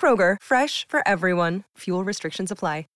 Kroger, fresh for everyone. Fuel restrictions apply.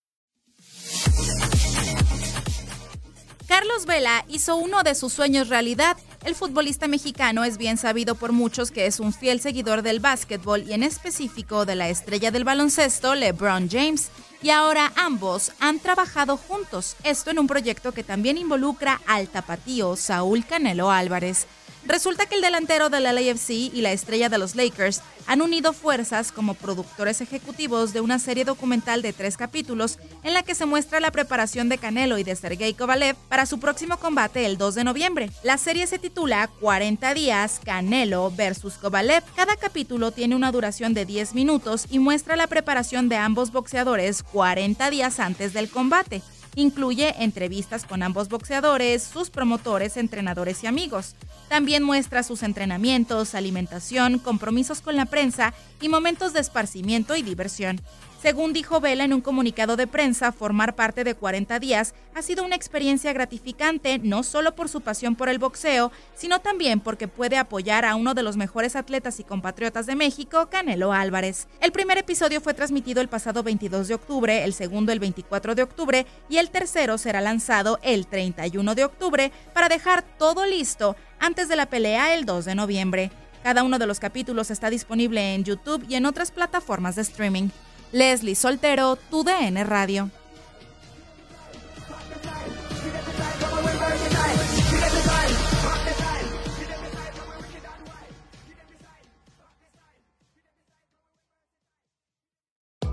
Carlos Vela hizo uno de sus sueños realidad. El futbolista mexicano es bien sabido por muchos que es un fiel seguidor del básquetbol y en específico de la estrella del baloncesto, LeBron James. Y ahora ambos han trabajado juntos, esto en un proyecto que también involucra al tapatío Saúl Canelo Álvarez. Resulta que el delantero del LAFC y la estrella de los Lakers han unido fuerzas como productores ejecutivos de una serie documental de tres capítulos en la que se muestra la preparación de Canelo y de Sergey Kovalev para su próximo combate el 2 de noviembre. La serie se titula 40 días Canelo versus Kovalev. Cada capítulo tiene una duración de 10 minutos y muestra la preparación de ambos boxeadores 40 días antes del combate. Incluye entrevistas con ambos boxeadores, sus promotores, entrenadores y amigos. También muestra sus entrenamientos, alimentación, compromisos con la prensa y momentos de esparcimiento y diversión. Según dijo Vela en un comunicado de prensa, formar parte de 40 días ha sido una experiencia gratificante no solo por su pasión por el boxeo, sino también porque puede apoyar a uno de los mejores atletas y compatriotas de México, Canelo Álvarez. El primer episodio fue transmitido el pasado 22 de octubre, el segundo el 24 de octubre y el tercero será lanzado el 31 de octubre para dejar todo listo antes de la pelea el 2 de noviembre. Cada uno de los capítulos está disponible en YouTube y en otras plataformas de streaming. Leslie Soltero, tu DN Radio.